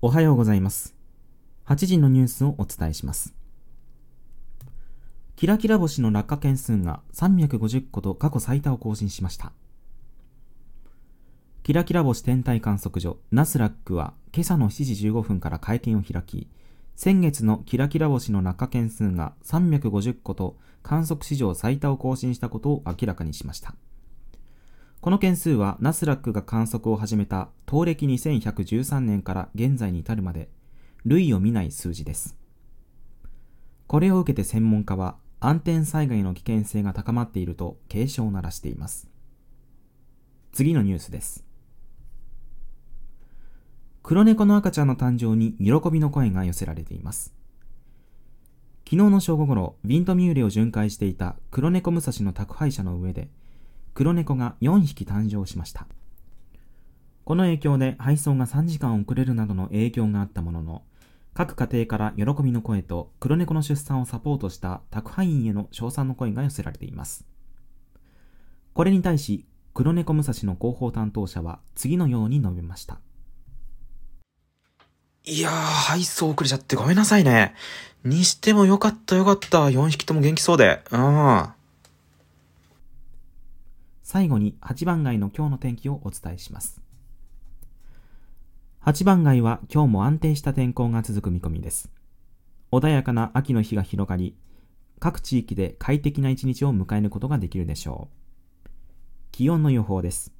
おはようございます。8時のニュースをお伝えします。キラキラ星の落下件数が350個と過去最多を更新しました。キラキラ星天体観測所ナスラックは今朝の7時15分から会見を開き、先月のキラキラ星の落下件数が350個と観測史上最多を更新したことを明らかにしました。この件数はナスラックが観測を始めた東暦2113年から現在に至るまで類を見ない数字です。これを受けて専門家は安定災害の危険性が高まっていると警鐘を鳴らしています。次のニュースです。黒猫の赤ちゃんの誕生に喜びの声が寄せられています。昨日の正午ごろ、ビントミューレを巡回していた黒猫武蔵の宅配車の上で、黒猫が4匹誕生しました。この影響で配送が3時間遅れるなどの影響があったものの、各家庭から喜びの声と黒猫の出産をサポートした宅配員への称賛の声が寄せられています。これに対し、黒猫武蔵の広報担当者は次のように述べました。いやー、配送遅れちゃってごめんなさいね。にしてもよかったよかった。4匹とも元気そうで。うん。最後に8番街の今日の天気をお伝えします。8番街は今日も安定した天候が続く見込みです。穏やかな秋の日が広がり、各地域で快適な一日を迎えることができるでしょう。気温の予報です。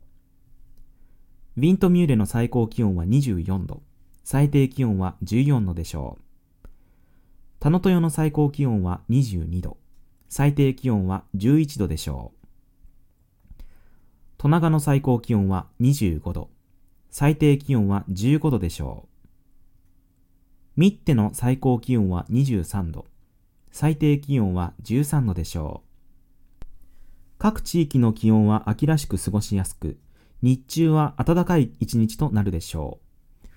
ウィントミューレの最高気温は24度、最低気温は14度でしょう。田野豊の最高気温は22度、最低気温は11度でしょう。戸長の最高気温は25度、最低気温は15度でしょう。ミッテの最高気温は23度、最低気温は13度でしょう。各地域の気温は秋らしく過ごしやすく、日中は暖かい一日となるでしょう。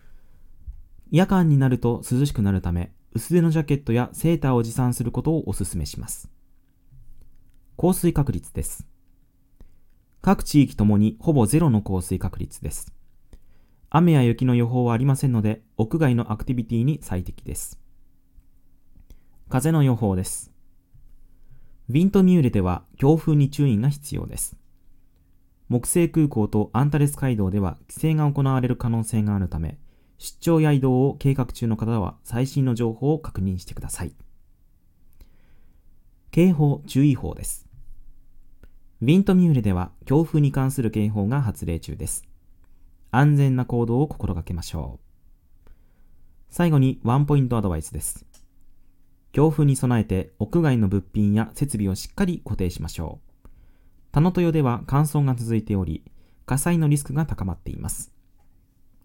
夜間になると涼しくなるため、薄手のジャケットやセーターを持参することをお勧めします。降水確率です。各地域ともにほぼゼロの降水確率です。雨や雪の予報はありませんので、屋外のアクティビティに最適です。風の予報です。ウィントミューレでは強風に注意が必要です。木星空港とアンタレス街道では規制が行われる可能性があるため、出張や移動を計画中の方は最新の情報を確認してください。警報、注意報です。ウィントミューレでは強風に関する警報が発令中です。安全な行動を心がけましょう。最後にワンポイントアドバイスです。強風に備えて屋外の物品や設備をしっかり固定しましょう。田野豊では乾燥が続いており、火災のリスクが高まっています。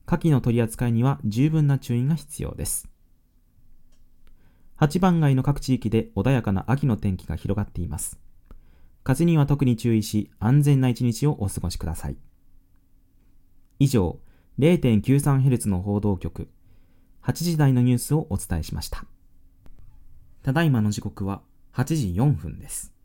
火器の取り扱いには十分な注意が必要です。8番街の各地域で穏やかな秋の天気が広がっています。風には特に注意し、安全な一日をお過ごしください。以上、0.93Hz の報道局、8時台のニュースをお伝えしました。ただいまの時刻は8時4分です。